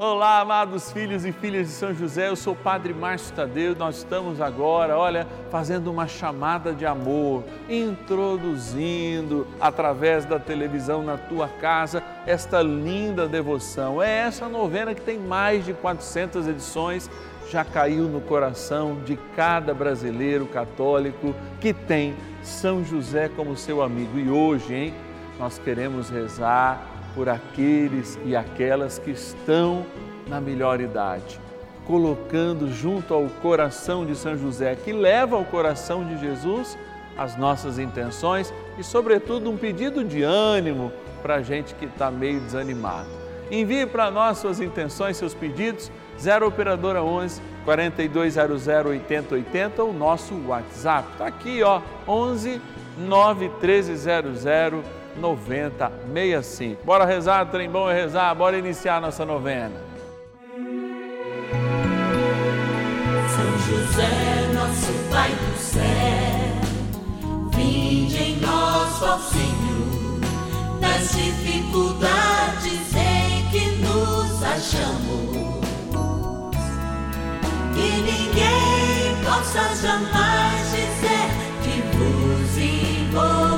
Olá, amados filhos e filhas de São José, eu sou o Padre Márcio Tadeu. Nós estamos agora, olha, fazendo uma chamada de amor, introduzindo através da televisão na tua casa esta linda devoção. É essa novena que tem mais de 400 edições, já caiu no coração de cada brasileiro católico que tem São José como seu amigo. E hoje, hein, nós queremos rezar por aqueles e aquelas que estão na melhor idade, colocando junto ao coração de São José, que leva ao coração de Jesus as nossas intenções e, sobretudo, um pedido de ânimo para a gente que está meio desanimado. Envie para nós suas intenções, seus pedidos, 0 Operadora 11 4200 8080, o nosso WhatsApp. Está aqui, ó, 11 91300 9065. Bora rezar, trem bom é rezar, bora iniciar nossa novena. São José, nosso Pai do céu, vinde em nós, ó Senhor, nas dificuldades em que nos achamos. Que ninguém possa jamais dizer que vos invocamos.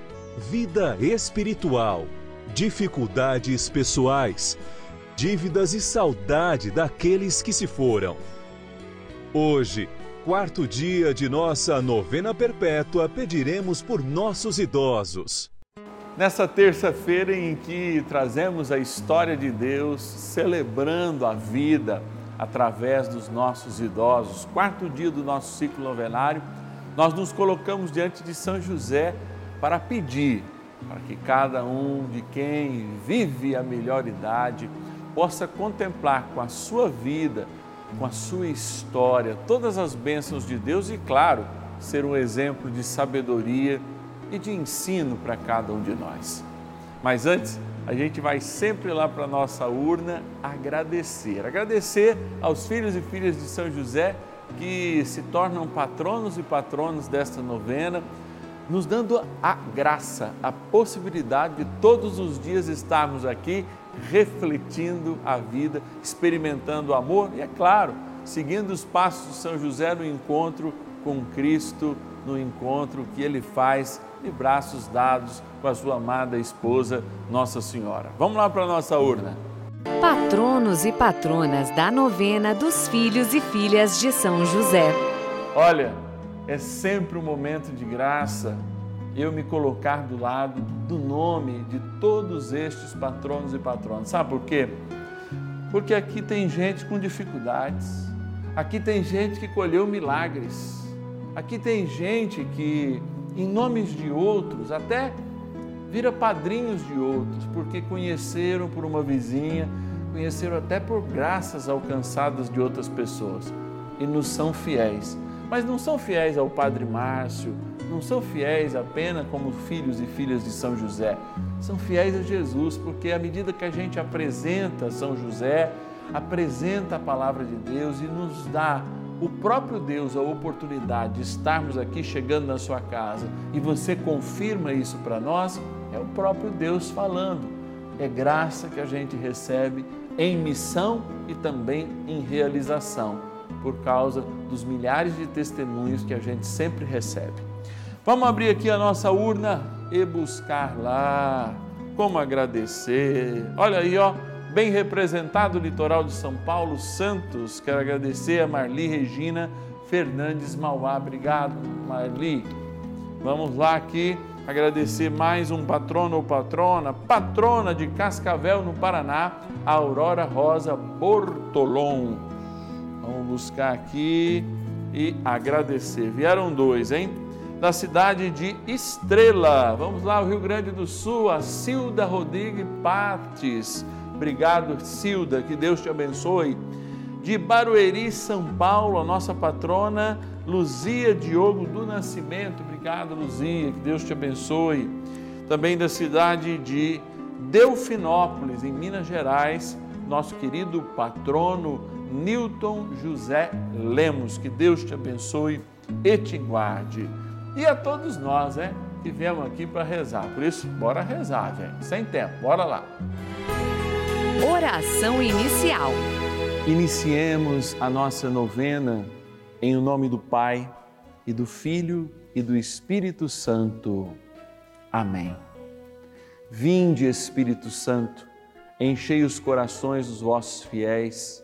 vida espiritual, dificuldades pessoais dívidas e saudade daqueles que se foram. Hoje, quarto dia de nossa novena perpétua, pediremos por nossos idosos. Nessa terça-feira em que trazemos a história de Deus celebrando a vida através dos nossos idosos, quarto dia do nosso ciclo novenário, nós nos colocamos diante de São José para pedir para que cada um de quem vive a melhor idade possa contemplar com a sua vida, com a sua história, todas as bênçãos de Deus e, claro, ser um exemplo de sabedoria e de ensino para cada um de nós. Mas antes, a gente vai sempre lá para a nossa urna agradecer. Agradecer aos filhos e filhas de São José que se tornam patronos e patronos desta novena, nos dando a graça, a possibilidade de todos os dias estarmos aqui refletindo a vida, experimentando o amor e, é claro, seguindo os passos de São José no encontro com Cristo, no encontro que ele faz de braços dados com a sua amada esposa, Nossa Senhora. Vamos lá para a nossa urna. Patronos e patronas da novena dos filhos e filhas de São José. Olha, é sempre um momento de graça eu me colocar do lado do nome de todos estes patronos e patronas. Sabe por quê? Porque aqui tem gente com dificuldades, aqui tem gente que colheu milagres, aqui tem gente que, em nomes de outros, até vira padrinhos de outros, porque conheceram por uma vizinha, conheceram até por graças alcançadas de outras pessoas e nos são fiéis. Mas não são fiéis ao Padre Márcio, não são fiéis apenas como filhos e filhas de São José, são fiéis a Jesus, porque à medida que a gente apresenta São José, apresenta a palavra de Deus e nos dá o próprio Deus a oportunidade de estarmos aqui chegando na sua casa e você confirma isso para nós, é o próprio Deus falando. É graça que a gente recebe em missão e também em realização, por causa dos milhares de testemunhos que a gente sempre recebe. Vamos abrir aqui a nossa urna e buscar lá como agradecer. Olha aí, ó, bem representado o litoral de São Paulo, Santos. Quero agradecer a Marli Regina Fernandes Mauá. Obrigado, Marli. Vamos lá aqui agradecer mais um patrono ou patrona, patrona de Cascavel, no Paraná, Aurora Rosa Bortolom. Vamos buscar aqui e agradecer. Vieram dois, hein? Da cidade de Estrela. Vamos lá, o Rio Grande do Sul, a Cilda Rodrigues Pates. Obrigado, Cilda, que Deus te abençoe. De Barueri, São Paulo, a nossa patrona Luzia Diogo do Nascimento. Obrigado, Luzia, que Deus te abençoe. Também da cidade de Delfinópolis, em Minas Gerais, nosso querido patrono Newton José Lemos. Que Deus te abençoe e te guarde. E a todos nós, né, que viemos aqui para rezar. Por isso, bora rezar, gente. Sem tempo, bora lá. Oração inicial. Iniciemos a nossa novena em o nome do Pai e do Filho e do Espírito Santo. Amém. Vinde, Espírito Santo, enchei os corações dos vossos fiéis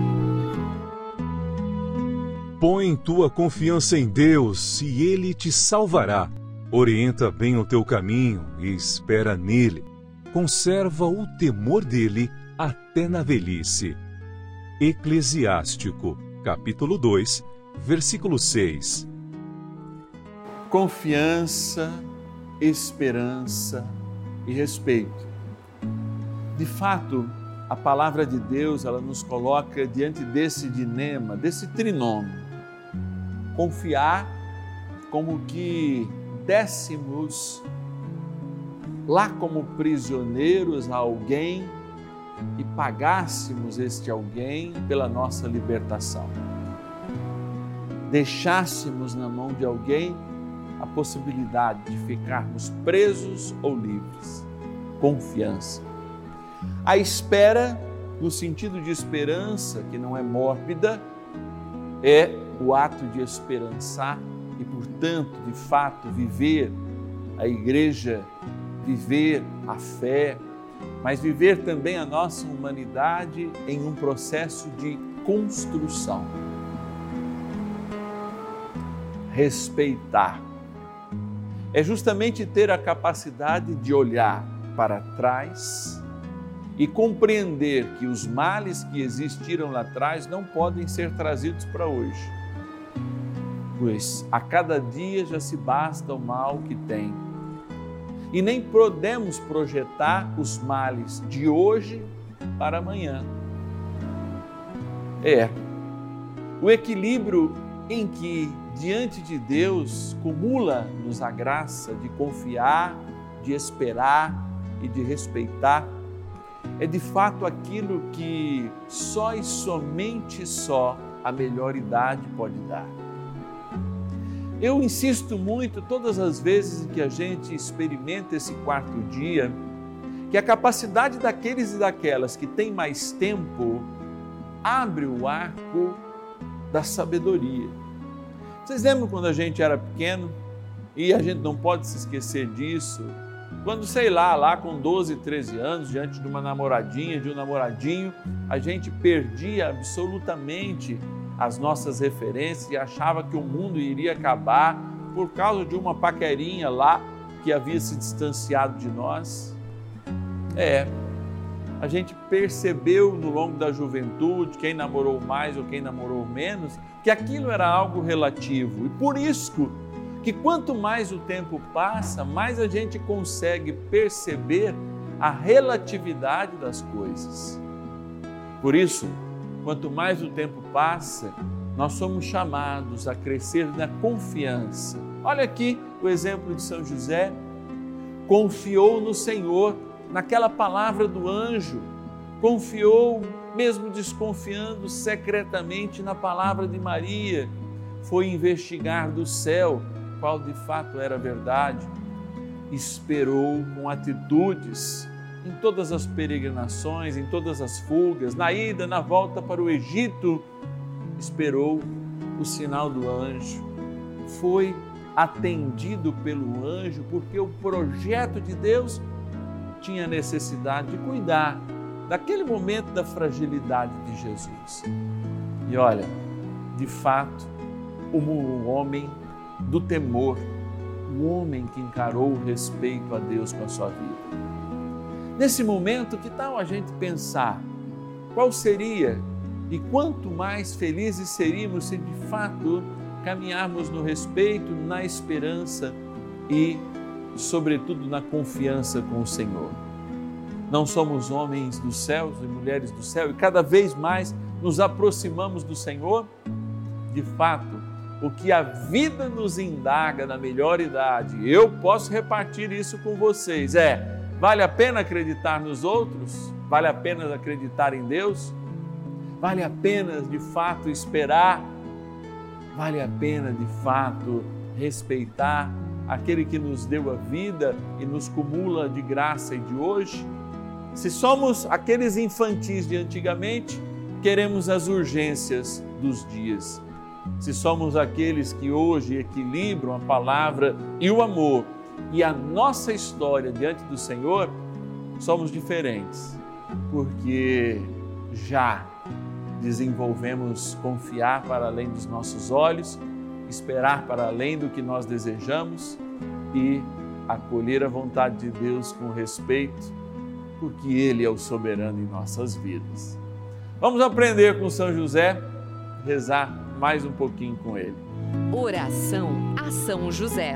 Põe tua confiança em Deus e Ele te salvará. Orienta bem o teu caminho e espera nele. Conserva o temor dele até na velhice. Eclesiástico, capítulo 2, versículo 6. Confiança, esperança e respeito. De fato, a palavra de Deus, ela nos coloca diante desse dilema, desse trinômio. Confiar como que dessemos lá como prisioneiros a alguém e pagássemos este alguém pela nossa libertação. Deixássemos na mão de alguém a possibilidade de ficarmos presos ou livres. Confiança. A espera, no sentido de esperança, que não é mórbida, é o ato de esperançar e, portanto, de fato, viver a igreja, viver a fé, mas viver também a nossa humanidade em um processo de construção. Respeitar é justamente ter a capacidade de olhar para trás e compreender que os males que existiram lá atrás não podem ser trazidos para hoje. Pois a cada dia já se basta o mal que tem e nem podemos projetar os males de hoje para amanhã. É. O equilíbrio em que diante de Deus cumula-nos a graça de confiar, de esperar e de respeitar, é de fato aquilo que só e somente só a melhor idade pode dar. Eu insisto muito todas as vezes que a gente experimenta esse quarto dia, que a capacidade daqueles e daquelas que têm mais tempo abre o arco da sabedoria. Vocês lembram quando a gente era pequeno? E a gente não pode se esquecer disso. Quando, sei lá, lá com 12, 13 anos, diante de uma namoradinha, de um namoradinho, a gente perdia absolutamente as nossas referências e achava que o mundo iria acabar por causa de uma paquerinha lá que havia se distanciado de nós. É, a gente percebeu no longo da juventude, quem namorou mais ou quem namorou menos, que aquilo era algo relativo. E por isso que quanto mais o tempo passa, mais a gente consegue perceber a relatividade das coisas. Por isso, quanto mais o tempo passa, nós somos chamados a crescer na confiança. Olha aqui o exemplo de São José. Confiou no Senhor naquela palavra do anjo, confiou, mesmo desconfiando secretamente na palavra de Maria, foi investigar do céu qual de fato era verdade, esperou com atitudes em todas as peregrinações, em todas as fugas, na ida, na volta para o Egito, esperou o sinal do anjo, foi atendido pelo anjo, porque o projeto de Deus tinha necessidade de cuidar daquele momento da fragilidade de Jesus. E olha, de fato, o homem do temor, o homem que encarou o respeito a Deus com a sua vida. Nesse momento, que tal a gente pensar qual seria e quanto mais felizes seríamos se de fato caminharmos no respeito, na esperança e sobretudo na confiança com o Senhor. Não somos homens dos céus e mulheres do céu e cada vez mais nos aproximamos do Senhor? De fato, o que a vida nos indaga na melhor idade, eu posso repartir isso com vocês, é: vale a pena acreditar nos outros? Vale a pena acreditar em Deus? Vale a pena de fato esperar? Vale a pena de fato respeitar aquele que nos deu a vida e nos cumula de graça e de hoje? Se somos aqueles infantis de antigamente, queremos as urgências dos dias. Se somos aqueles que hoje equilibram a palavra e o amor e a nossa história diante do Senhor, somos diferentes, porque já desenvolvemos confiar para além dos nossos olhos esperar para além do que nós desejamos e acolher a vontade de Deus com respeito, porque Ele é o soberano em nossas vidas. Vamos aprender com São José, rezar mais um pouquinho com ele. Oração a São José.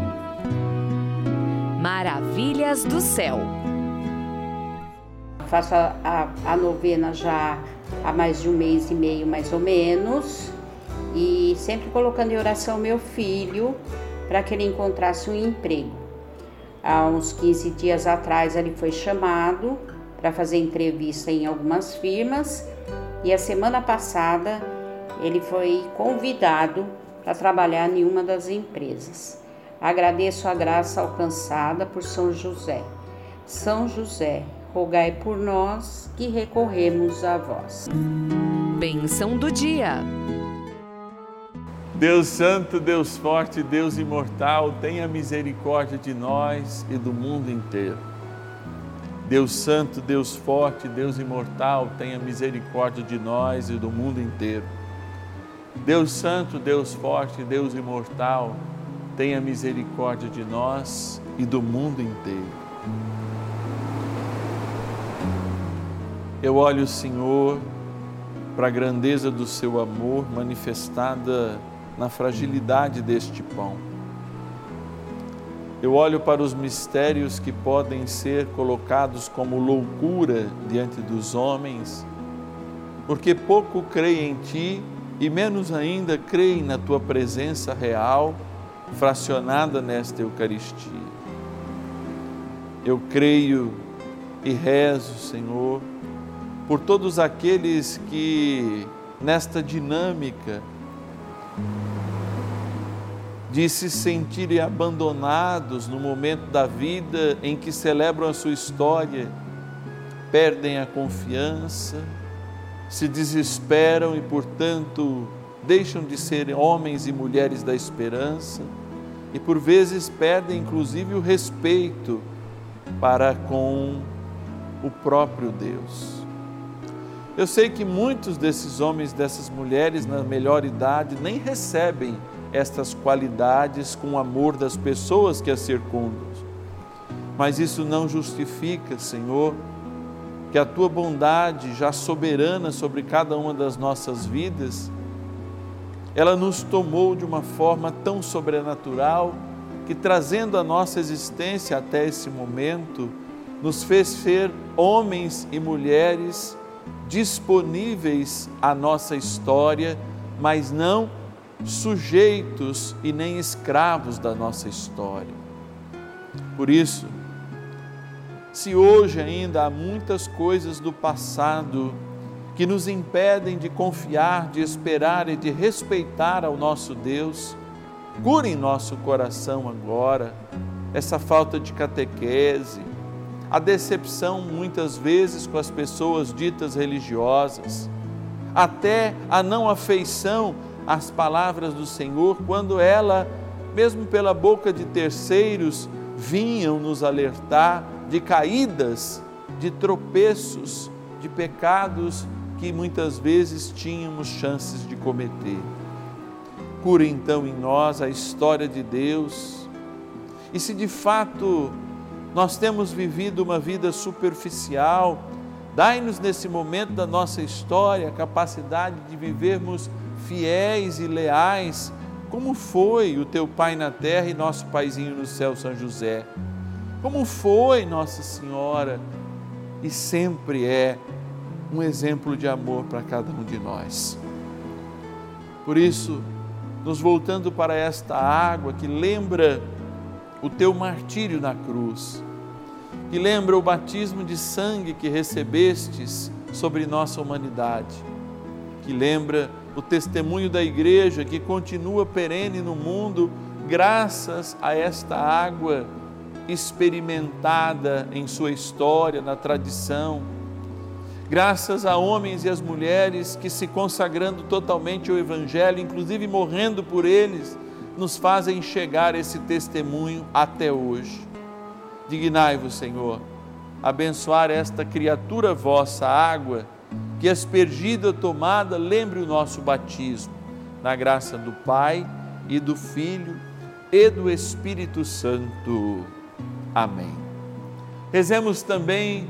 Maravilhas do céu. Faço a, a, a novena já há mais de um mês e meio, mais ou menos, e sempre colocando em oração meu filho para que ele encontrasse um emprego. Há uns 15 dias atrás ele foi chamado para fazer entrevista em algumas firmas e a semana passada ele foi convidado para trabalhar em uma das empresas. Agradeço a graça alcançada por São José. São José, rogai por nós que recorremos a vós. Bênção do dia. Deus Santo, Deus Forte, Deus Imortal, tenha misericórdia de nós e do mundo inteiro. Deus Santo, Deus Forte, Deus Imortal, tenha misericórdia de nós e do mundo inteiro. Deus Santo, Deus Forte, Deus Imortal, tenha misericórdia de nós e do mundo inteiro. Eu olho, Senhor, para a grandeza do seu amor manifestada na fragilidade deste pão. Eu olho para os mistérios que podem ser colocados como loucura diante dos homens, porque pouco creem em ti e menos ainda creem na tua presença real, fracionada nesta Eucaristia. Eu creio e rezo, Senhor, por todos aqueles que nesta dinâmica de se sentirem abandonados no momento da vida em que celebram a sua história, perdem a confiança, se desesperam e, portanto, deixam de ser homens e mulheres da esperança e, por vezes, perdem inclusive o respeito para com o próprio Deus. Eu sei que muitos desses homens, dessas mulheres na melhor idade, nem recebem estas qualidades com o amor das pessoas que as circundam. Mas isso não justifica, Senhor, que a tua bondade, já soberana sobre cada uma das nossas vidas, ela nos tomou de uma forma tão sobrenatural que, trazendo a nossa existência até esse momento, nos fez ser homens e mulheres disponíveis à nossa história, mas não sujeitos e nem escravos da nossa história. Por isso, se hoje ainda há muitas coisas do passado que nos impedem de confiar, de esperar e de respeitar ao nosso Deus, cure em nosso coração agora essa falta de catequese, a decepção muitas vezes com as pessoas ditas religiosas, até a não afeição às palavras do Senhor, quando ela, mesmo pela boca de terceiros, vinham nos alertar de caídas, de tropeços, de pecados que muitas vezes tínhamos chances de cometer. Cura então em nós a história de Deus. E se de fato nós temos vivido uma vida superficial, dai-nos nesse momento da nossa história a capacidade de vivermos fiéis e leais, como foi o teu Pai na terra e nosso Paizinho no céu, São José. Como foi Nossa Senhora e sempre é um exemplo de amor para cada um de nós. Por isso, nos voltando para esta água que lembra o teu martírio na cruz, que lembra o batismo de sangue que recebestes sobre nossa humanidade, que lembra o testemunho da igreja que continua perene no mundo graças a esta água experimentada em sua história, na tradição, graças a homens e as mulheres que se consagrando totalmente ao Evangelho, inclusive morrendo por eles, nos fazem chegar esse testemunho até hoje. Dignai-vos, Senhor, abençoar esta criatura vossa, água, que aspergida tomada lembre o nosso batismo, na graça do Pai e do Filho e do Espírito Santo. Amém. Rezemos também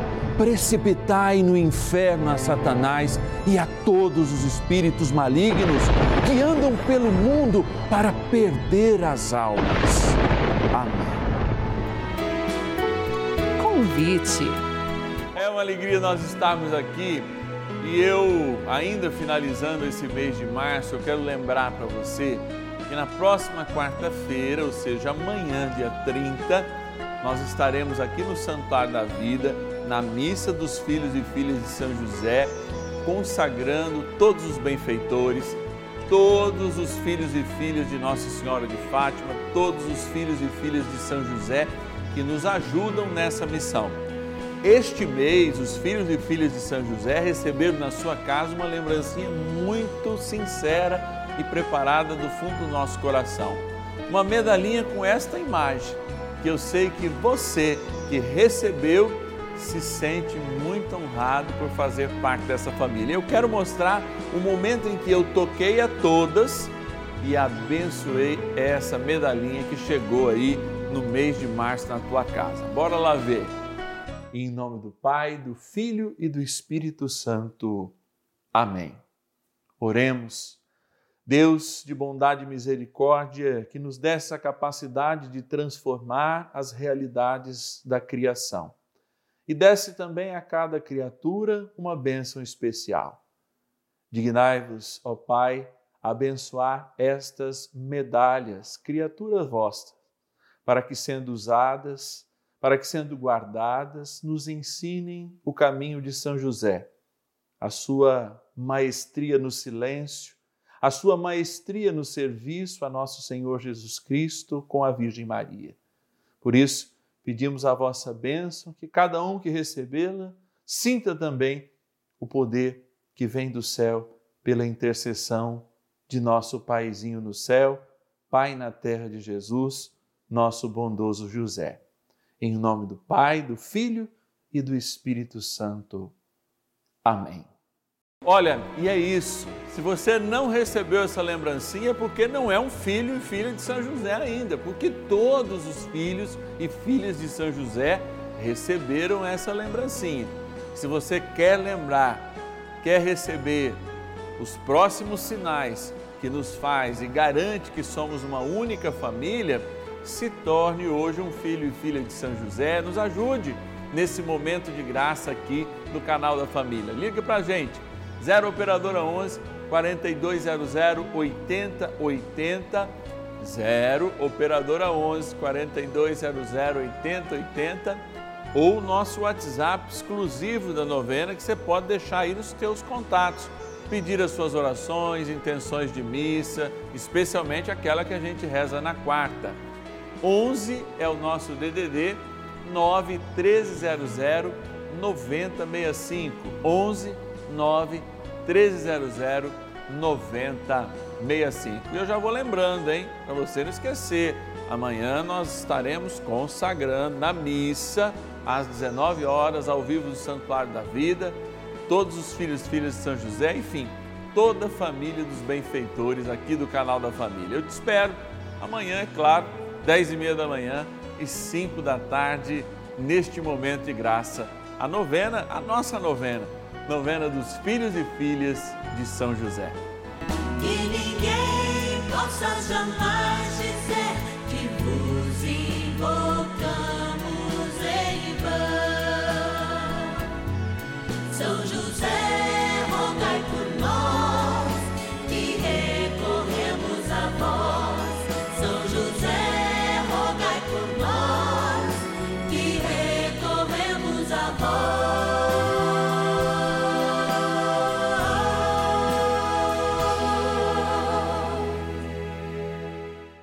precipitai no inferno a Satanás e a todos os espíritos malignos que andam pelo mundo para perder as almas. Amém. Convite. É uma alegria nós estarmos aqui e eu, ainda finalizando esse mês de março, eu quero lembrar para você que na próxima quarta-feira, ou seja, amanhã, dia 30, nós estaremos aqui no Santuário da Vida, na missa dos filhos e filhas de São José, consagrando todos os benfeitores, todos os filhos e filhas de Nossa Senhora de Fátima, todos os filhos e filhas de São José que nos ajudam nessa missão. Este mês, os filhos e filhas de São José receberam na sua casa uma lembrancinha muito sincera e preparada do fundo do nosso coração. Uma medalhinha com esta imagem, que eu sei que você que recebeu se sente muito honrado por fazer parte dessa família. Eu quero mostrar o momento em que eu toquei a todas e abençoei essa medalhinha que chegou aí no mês de março na tua casa. Bora lá ver. Em nome do Pai, do Filho e do Espírito Santo. Amém. Oremos. Deus de bondade e misericórdia, que nos dê essa capacidade de transformar as realidades da criação. E desce também a cada criatura uma bênção especial. Dignai-vos, ó Pai, abençoar estas medalhas, criaturas vossas, para que sendo usadas, para que, sendo guardadas, nos ensinem o caminho de São José, a sua maestria no silêncio, a sua maestria no serviço a nosso Senhor Jesus Cristo com a Virgem Maria. Por isso, pedimos a vossa bênção, que cada um que recebê-la sinta também o poder que vem do céu pela intercessão de nosso Paizinho no céu, Pai na terra de Jesus, nosso bondoso José. Em nome do Pai, do Filho e do Espírito Santo. Amém. Olha, e é isso. Se você não recebeu essa lembrancinha, é porque não é um filho e filha de São José ainda, porque todos os filhos e filhas de São José receberam essa lembrancinha. Se você quer lembrar, quer receber os próximos sinais que nos faz e garante que somos uma única família, se torne hoje um filho e filha de São José. Nos ajude nesse momento de graça aqui no canal da família. Liga para a gente, 0 Operadora 11 4200 8080, 0 Operadora 11 4200 8080 ou nosso WhatsApp exclusivo da novena que você pode deixar aí nos seus contatos. Pedir as suas orações, intenções de missa, especialmente aquela que a gente reza na quarta. 11 é o nosso DDD 9 1300 9065. 11 9 1300 9065. E eu já vou lembrando, hein, para você não esquecer. Amanhã nós estaremos consagrando na missa às 19 horas ao vivo do Santuário da Vida, todos os filhos e filhas de São José, enfim, toda a família dos benfeitores aqui do canal da família. Eu te espero amanhã, é claro, 10 e meia da manhã e 5 da tarde, neste momento de graça. A novena, a nossa novena, novena dos filhos e filhas de São José. Que ninguém possa jamais